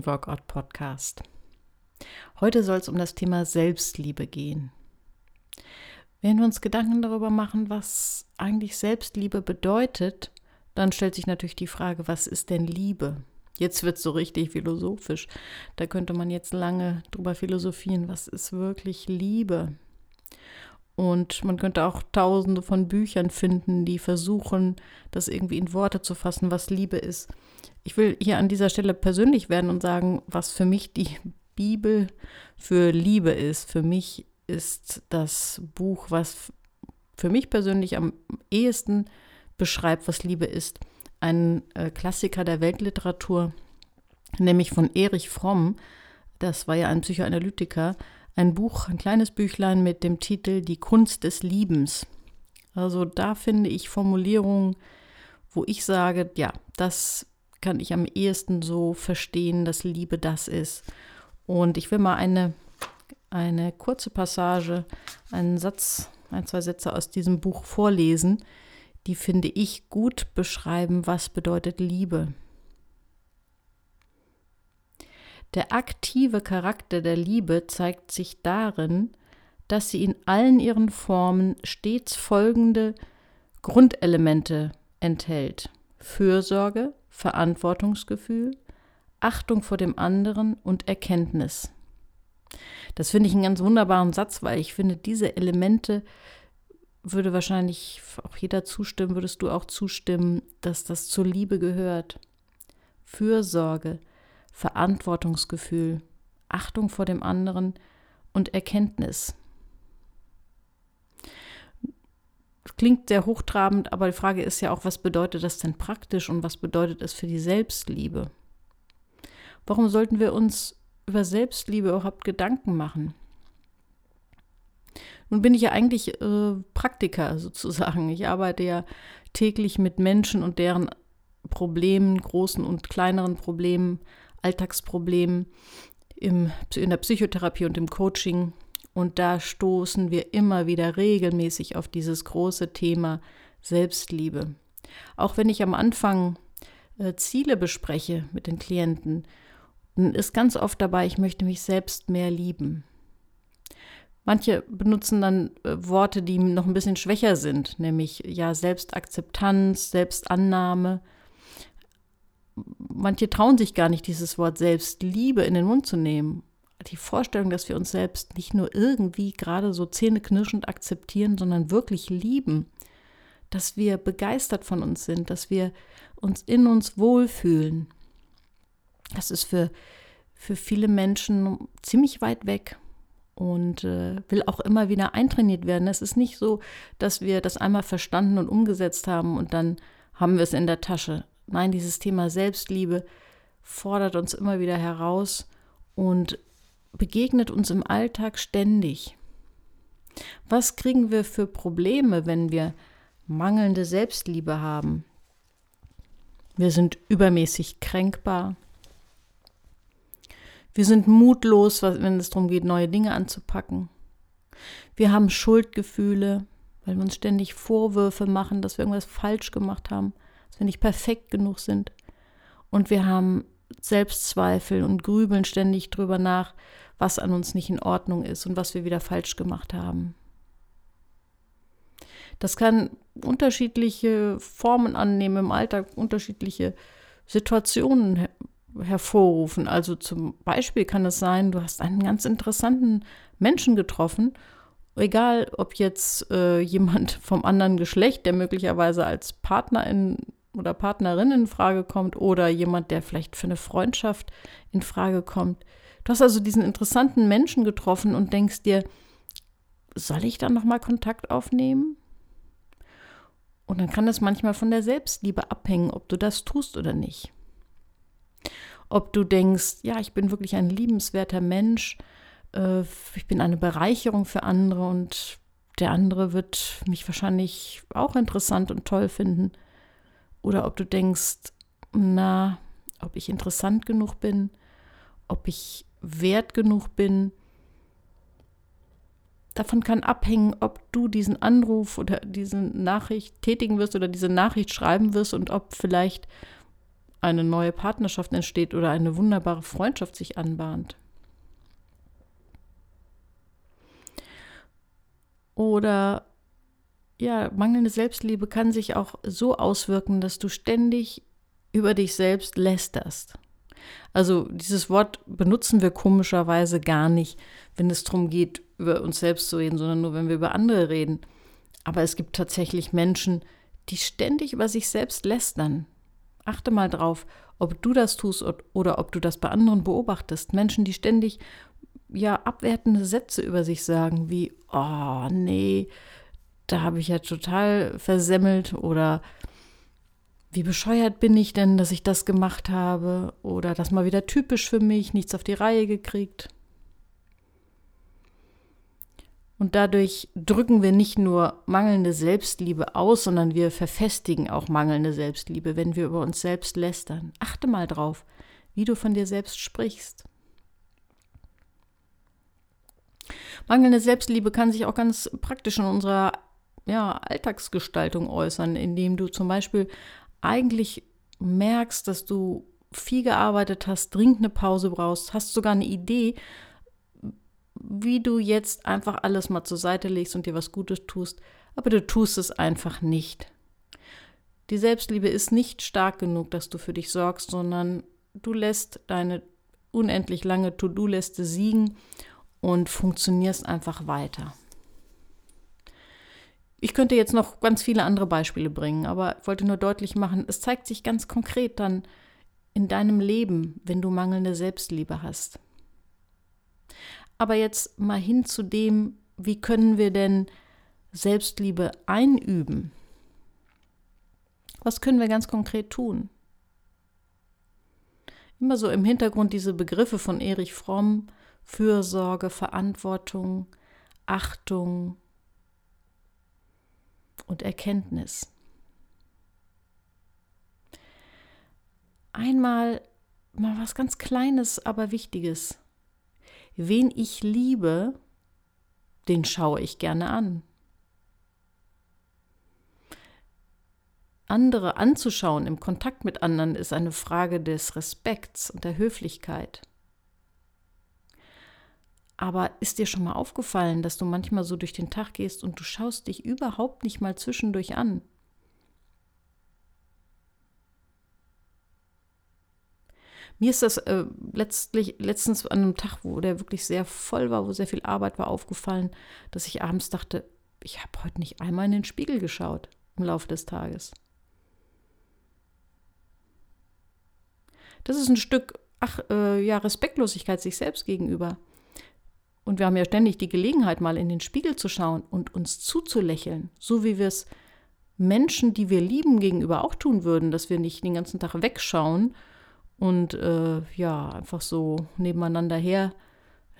Vision Workout Podcast. Heute soll es um das Thema Selbstliebe gehen. Wenn wir uns Gedanken darüber machen, was eigentlich Selbstliebe bedeutet, dann stellt sich natürlich die Frage, was ist denn Liebe? Jetzt wird es so richtig philosophisch. Da könnte man jetzt lange drüber philosophieren, was ist wirklich Liebe? Und man könnte auch tausende von Büchern finden, die versuchen, das irgendwie in Worte zu fassen, was Liebe ist. Ich will hier an dieser Stelle persönlich werden und sagen, was für mich die Bibel für Liebe ist. Für mich ist das Buch, was für mich persönlich am ehesten beschreibt, was Liebe ist, ein äh, Klassiker der Weltliteratur, nämlich von Erich Fromm. Das war ja ein Psychoanalytiker. Ein Buch, ein kleines Büchlein mit dem Titel Die Kunst des Liebens. Also da finde ich Formulierungen, wo ich sage, ja, das kann ich am ehesten so verstehen, dass Liebe das ist. Und ich will mal eine, eine kurze Passage, einen Satz, ein, zwei Sätze aus diesem Buch vorlesen, die finde ich gut beschreiben, was bedeutet Liebe. Der aktive Charakter der Liebe zeigt sich darin, dass sie in allen ihren Formen stets folgende Grundelemente enthält. Fürsorge, Verantwortungsgefühl, Achtung vor dem anderen und Erkenntnis. Das finde ich einen ganz wunderbaren Satz, weil ich finde, diese Elemente würde wahrscheinlich auch jeder zustimmen, würdest du auch zustimmen, dass das zur Liebe gehört. Fürsorge, Verantwortungsgefühl, Achtung vor dem anderen und Erkenntnis. klingt sehr hochtrabend, aber die Frage ist ja auch, was bedeutet das denn praktisch und was bedeutet es für die Selbstliebe? Warum sollten wir uns über Selbstliebe überhaupt Gedanken machen? Nun bin ich ja eigentlich äh, Praktiker sozusagen. Ich arbeite ja täglich mit Menschen und deren Problemen, großen und kleineren Problemen, Alltagsproblemen im, in der Psychotherapie und im Coaching. Und da stoßen wir immer wieder regelmäßig auf dieses große Thema Selbstliebe. Auch wenn ich am Anfang äh, Ziele bespreche mit den Klienten, ist ganz oft dabei, ich möchte mich selbst mehr lieben. Manche benutzen dann äh, Worte, die noch ein bisschen schwächer sind, nämlich ja Selbstakzeptanz, Selbstannahme. Manche trauen sich gar nicht, dieses Wort Selbstliebe in den Mund zu nehmen die Vorstellung, dass wir uns selbst nicht nur irgendwie gerade so zähneknirschend akzeptieren, sondern wirklich lieben, dass wir begeistert von uns sind, dass wir uns in uns wohlfühlen. Das ist für, für viele Menschen ziemlich weit weg und äh, will auch immer wieder eintrainiert werden. Es ist nicht so, dass wir das einmal verstanden und umgesetzt haben und dann haben wir es in der Tasche. Nein, dieses Thema Selbstliebe fordert uns immer wieder heraus und begegnet uns im Alltag ständig. Was kriegen wir für Probleme, wenn wir mangelnde Selbstliebe haben? Wir sind übermäßig kränkbar. Wir sind mutlos, wenn es darum geht, neue Dinge anzupacken. Wir haben Schuldgefühle, weil wir uns ständig Vorwürfe machen, dass wir irgendwas falsch gemacht haben, dass nicht perfekt genug sind. Und wir haben Selbstzweifel und grübeln ständig drüber nach, was an uns nicht in Ordnung ist und was wir wieder falsch gemacht haben. Das kann unterschiedliche Formen annehmen im Alltag, unterschiedliche Situationen her hervorrufen. Also zum Beispiel kann es sein, du hast einen ganz interessanten Menschen getroffen, egal ob jetzt äh, jemand vom anderen Geschlecht, der möglicherweise als Partnerin oder Partnerin in Frage kommt, oder jemand, der vielleicht für eine Freundschaft in Frage kommt. Du hast also diesen interessanten Menschen getroffen und denkst dir, soll ich dann nochmal Kontakt aufnehmen? Und dann kann es manchmal von der Selbstliebe abhängen, ob du das tust oder nicht. Ob du denkst, ja, ich bin wirklich ein liebenswerter Mensch, äh, ich bin eine Bereicherung für andere und der andere wird mich wahrscheinlich auch interessant und toll finden. Oder ob du denkst, na, ob ich interessant genug bin, ob ich wert genug bin. Davon kann abhängen, ob du diesen Anruf oder diese Nachricht tätigen wirst oder diese Nachricht schreiben wirst und ob vielleicht eine neue Partnerschaft entsteht oder eine wunderbare Freundschaft sich anbahnt. Oder ja, mangelnde Selbstliebe kann sich auch so auswirken, dass du ständig über dich selbst lästerst. Also dieses Wort benutzen wir komischerweise gar nicht, wenn es darum geht, über uns selbst zu reden, sondern nur, wenn wir über andere reden. Aber es gibt tatsächlich Menschen, die ständig über sich selbst lästern. Achte mal drauf, ob du das tust oder ob du das bei anderen beobachtest. Menschen, die ständig ja abwertende Sätze über sich sagen, wie, oh nee, da habe ich ja total versemmelt oder wie bescheuert bin ich denn, dass ich das gemacht habe oder das mal wieder typisch für mich, nichts auf die Reihe gekriegt. Und dadurch drücken wir nicht nur mangelnde Selbstliebe aus, sondern wir verfestigen auch mangelnde Selbstliebe, wenn wir über uns selbst lästern. Achte mal drauf, wie du von dir selbst sprichst. Mangelnde Selbstliebe kann sich auch ganz praktisch in unserer ja, Alltagsgestaltung äußern, indem du zum Beispiel eigentlich merkst, dass du viel gearbeitet hast, dringend eine Pause brauchst, hast sogar eine Idee, wie du jetzt einfach alles mal zur Seite legst und dir was Gutes tust, aber du tust es einfach nicht. Die Selbstliebe ist nicht stark genug, dass du für dich sorgst, sondern du lässt deine unendlich lange To-Do-Liste siegen und funktionierst einfach weiter. Ich könnte jetzt noch ganz viele andere Beispiele bringen, aber ich wollte nur deutlich machen, es zeigt sich ganz konkret dann in deinem Leben, wenn du mangelnde Selbstliebe hast. Aber jetzt mal hin zu dem, wie können wir denn Selbstliebe einüben? Was können wir ganz konkret tun? Immer so im Hintergrund diese Begriffe von Erich Fromm, Fürsorge, Verantwortung, Achtung, und Erkenntnis. Einmal mal was ganz Kleines, aber Wichtiges. Wen ich liebe, den schaue ich gerne an. Andere anzuschauen im Kontakt mit anderen ist eine Frage des Respekts und der Höflichkeit. Aber ist dir schon mal aufgefallen, dass du manchmal so durch den Tag gehst und du schaust dich überhaupt nicht mal zwischendurch an? Mir ist das äh, letztlich, letztens an einem Tag, wo der wirklich sehr voll war, wo sehr viel Arbeit war, aufgefallen, dass ich abends dachte, ich habe heute nicht einmal in den Spiegel geschaut im Laufe des Tages. Das ist ein Stück, ach, äh, ja, Respektlosigkeit sich selbst gegenüber. Und wir haben ja ständig die Gelegenheit, mal in den Spiegel zu schauen und uns zuzulächeln, so wie wir es Menschen, die wir lieben, gegenüber auch tun würden, dass wir nicht den ganzen Tag wegschauen und äh, ja, einfach so nebeneinander her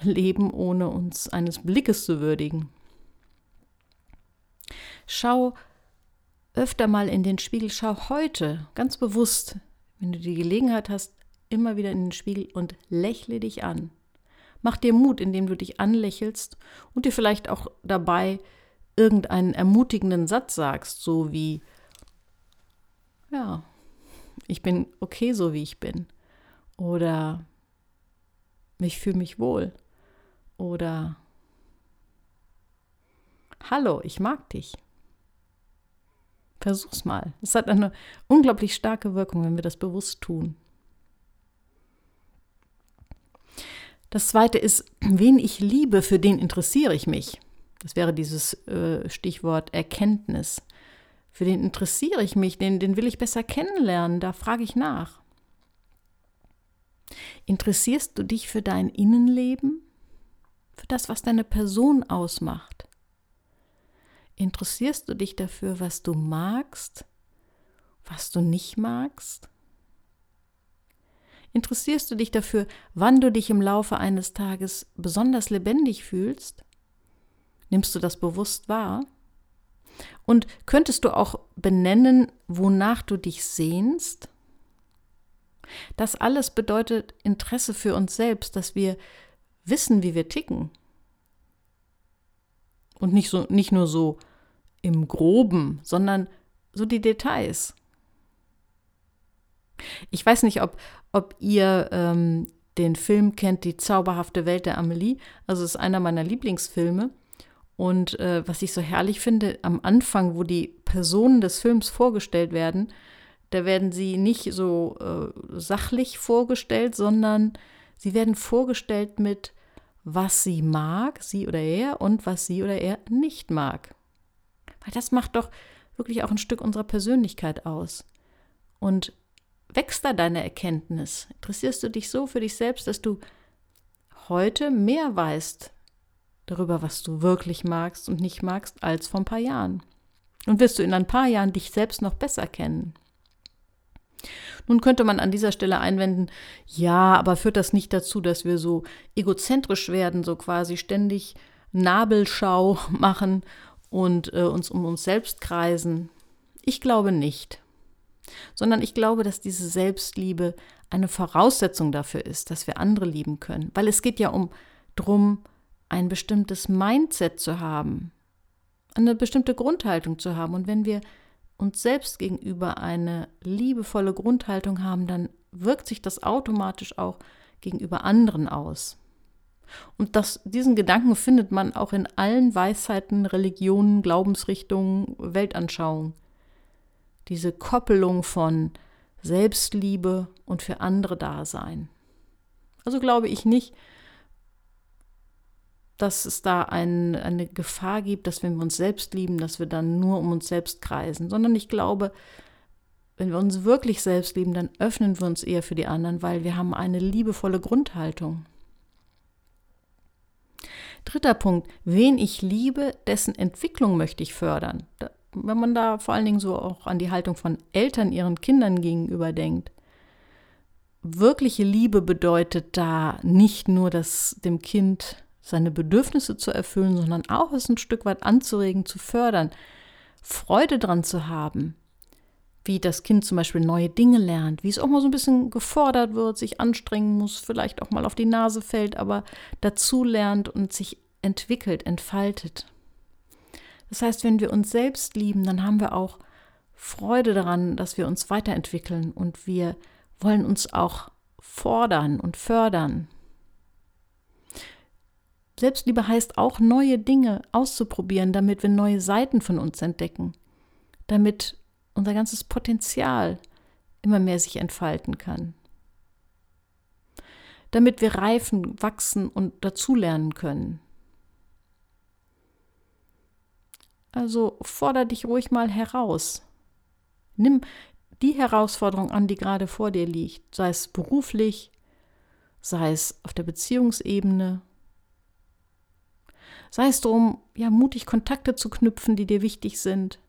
leben, ohne uns eines Blickes zu würdigen. Schau öfter mal in den Spiegel, schau heute ganz bewusst, wenn du die Gelegenheit hast, immer wieder in den Spiegel und lächle dich an. Mach dir Mut, indem du dich anlächelst und dir vielleicht auch dabei irgendeinen ermutigenden Satz sagst, so wie, ja, ich bin okay so, wie ich bin. Oder ich fühle mich wohl. Oder Hallo, ich mag dich. Versuch's mal. Es hat eine unglaublich starke Wirkung, wenn wir das bewusst tun. Das zweite ist, wen ich liebe, für den interessiere ich mich. Das wäre dieses äh, Stichwort Erkenntnis. Für den interessiere ich mich, den, den will ich besser kennenlernen, da frage ich nach. Interessierst du dich für dein Innenleben? Für das, was deine Person ausmacht? Interessierst du dich dafür, was du magst, was du nicht magst? Interessierst du dich dafür, wann du dich im Laufe eines Tages besonders lebendig fühlst? Nimmst du das bewusst wahr? Und könntest du auch benennen, wonach du dich sehnst? Das alles bedeutet Interesse für uns selbst, dass wir wissen, wie wir ticken. Und nicht, so, nicht nur so im groben, sondern so die Details. Ich weiß nicht, ob, ob ihr ähm, den Film kennt, Die zauberhafte Welt der Amelie. Also es ist einer meiner Lieblingsfilme. Und äh, was ich so herrlich finde, am Anfang, wo die Personen des Films vorgestellt werden, da werden sie nicht so äh, sachlich vorgestellt, sondern sie werden vorgestellt mit, was sie mag, sie oder er, und was sie oder er nicht mag. Weil das macht doch wirklich auch ein Stück unserer Persönlichkeit aus. Und wächst da deine Erkenntnis? Interessierst du dich so für dich selbst, dass du heute mehr weißt darüber, was du wirklich magst und nicht magst, als vor ein paar Jahren? Und wirst du in ein paar Jahren dich selbst noch besser kennen? Nun könnte man an dieser Stelle einwenden, ja, aber führt das nicht dazu, dass wir so egozentrisch werden, so quasi ständig Nabelschau machen und äh, uns um uns selbst kreisen? Ich glaube nicht, sondern ich glaube, dass diese Selbstliebe eine Voraussetzung dafür ist, dass wir andere lieben können, weil es geht ja um drum, ein bestimmtes Mindset zu haben, eine bestimmte Grundhaltung zu haben und wenn wir uns selbst gegenüber eine liebevolle Grundhaltung haben, dann wirkt sich das automatisch auch gegenüber anderen aus. Und das, diesen Gedanken findet man auch in allen Weisheiten, Religionen, Glaubensrichtungen, Weltanschauungen. Diese Koppelung von Selbstliebe und für andere Dasein. Also glaube ich nicht, dass es da ein, eine Gefahr gibt, dass wenn wir uns selbst lieben, dass wir dann nur um uns selbst kreisen, sondern ich glaube, wenn wir uns wirklich selbst lieben, dann öffnen wir uns eher für die anderen, weil wir haben eine liebevolle Grundhaltung. Dritter Punkt, wen ich liebe, dessen Entwicklung möchte ich fördern. Wenn man da vor allen Dingen so auch an die Haltung von Eltern ihren Kindern gegenüber denkt. Wirkliche Liebe bedeutet da nicht nur, dass dem Kind seine Bedürfnisse zu erfüllen, sondern auch es ein Stück weit anzuregen, zu fördern, Freude dran zu haben, wie das Kind zum Beispiel neue Dinge lernt, wie es auch mal so ein bisschen gefordert wird, sich anstrengen muss, vielleicht auch mal auf die Nase fällt, aber dazu lernt und sich entwickelt, entfaltet. Das heißt, wenn wir uns selbst lieben, dann haben wir auch Freude daran, dass wir uns weiterentwickeln und wir wollen uns auch fordern und fördern. Selbstliebe heißt auch, neue Dinge auszuprobieren, damit wir neue Seiten von uns entdecken, damit unser ganzes Potenzial immer mehr sich entfalten kann, damit wir reifen, wachsen und dazulernen können. Also forder dich ruhig mal heraus. Nimm die Herausforderung an, die gerade vor dir liegt, sei es beruflich, sei es auf der Beziehungsebene Sei es darum, ja, mutig Kontakte zu knüpfen, die dir wichtig sind.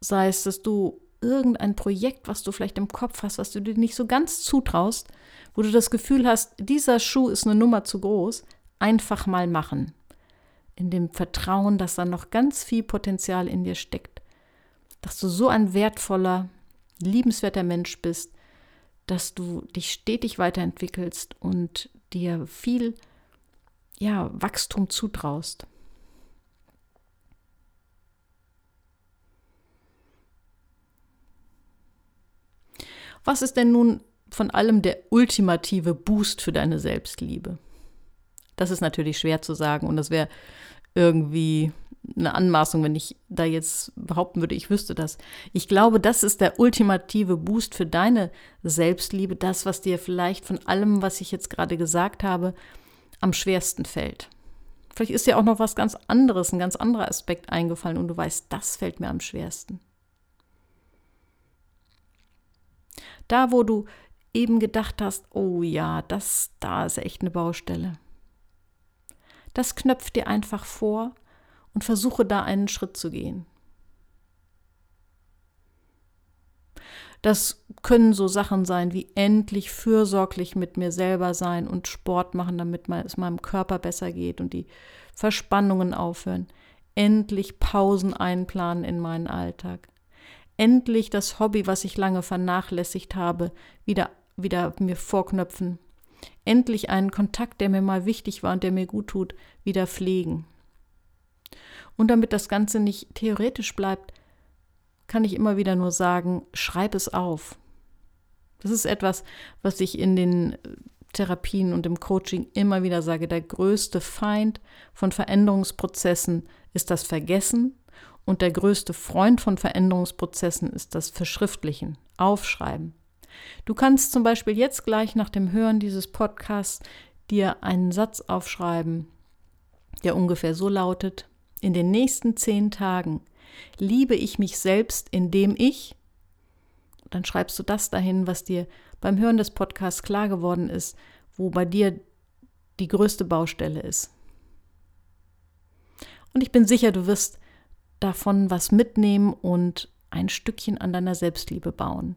Sei es, dass du irgendein Projekt, was du vielleicht im Kopf hast, was du dir nicht so ganz zutraust, wo du das Gefühl hast, dieser Schuh ist eine Nummer zu groß, einfach mal machen. In dem Vertrauen, dass da noch ganz viel Potenzial in dir steckt. Dass du so ein wertvoller, liebenswerter Mensch bist, dass du dich stetig weiterentwickelst und dir viel ja, Wachstum zutraust. Was ist denn nun von allem der ultimative Boost für deine Selbstliebe? Das ist natürlich schwer zu sagen und das wäre irgendwie eine Anmaßung, wenn ich da jetzt behaupten würde, ich wüsste das. Ich glaube, das ist der ultimative Boost für deine Selbstliebe, das, was dir vielleicht von allem, was ich jetzt gerade gesagt habe, am schwersten fällt. Vielleicht ist dir auch noch was ganz anderes, ein ganz anderer Aspekt eingefallen und du weißt, das fällt mir am schwersten. Da, wo du eben gedacht hast, oh ja, das da ist echt eine Baustelle. Das knöpft dir einfach vor und versuche da einen Schritt zu gehen. Das können so Sachen sein wie endlich fürsorglich mit mir selber sein und Sport machen, damit es meinem Körper besser geht und die Verspannungen aufhören. Endlich Pausen einplanen in meinen Alltag. Endlich das Hobby, was ich lange vernachlässigt habe, wieder, wieder mir vorknöpfen. Endlich einen Kontakt, der mir mal wichtig war und der mir gut tut, wieder pflegen. Und damit das Ganze nicht theoretisch bleibt, kann ich immer wieder nur sagen, schreib es auf. Das ist etwas, was ich in den Therapien und im Coaching immer wieder sage. Der größte Feind von Veränderungsprozessen ist das Vergessen und der größte Freund von Veränderungsprozessen ist das Verschriftlichen, Aufschreiben. Du kannst zum Beispiel jetzt gleich nach dem Hören dieses Podcasts dir einen Satz aufschreiben, der ungefähr so lautet, in den nächsten zehn Tagen liebe ich mich selbst, indem ich, dann schreibst du das dahin, was dir beim Hören des Podcasts klar geworden ist, wo bei dir die größte Baustelle ist. Und ich bin sicher, du wirst davon was mitnehmen und ein Stückchen an deiner Selbstliebe bauen.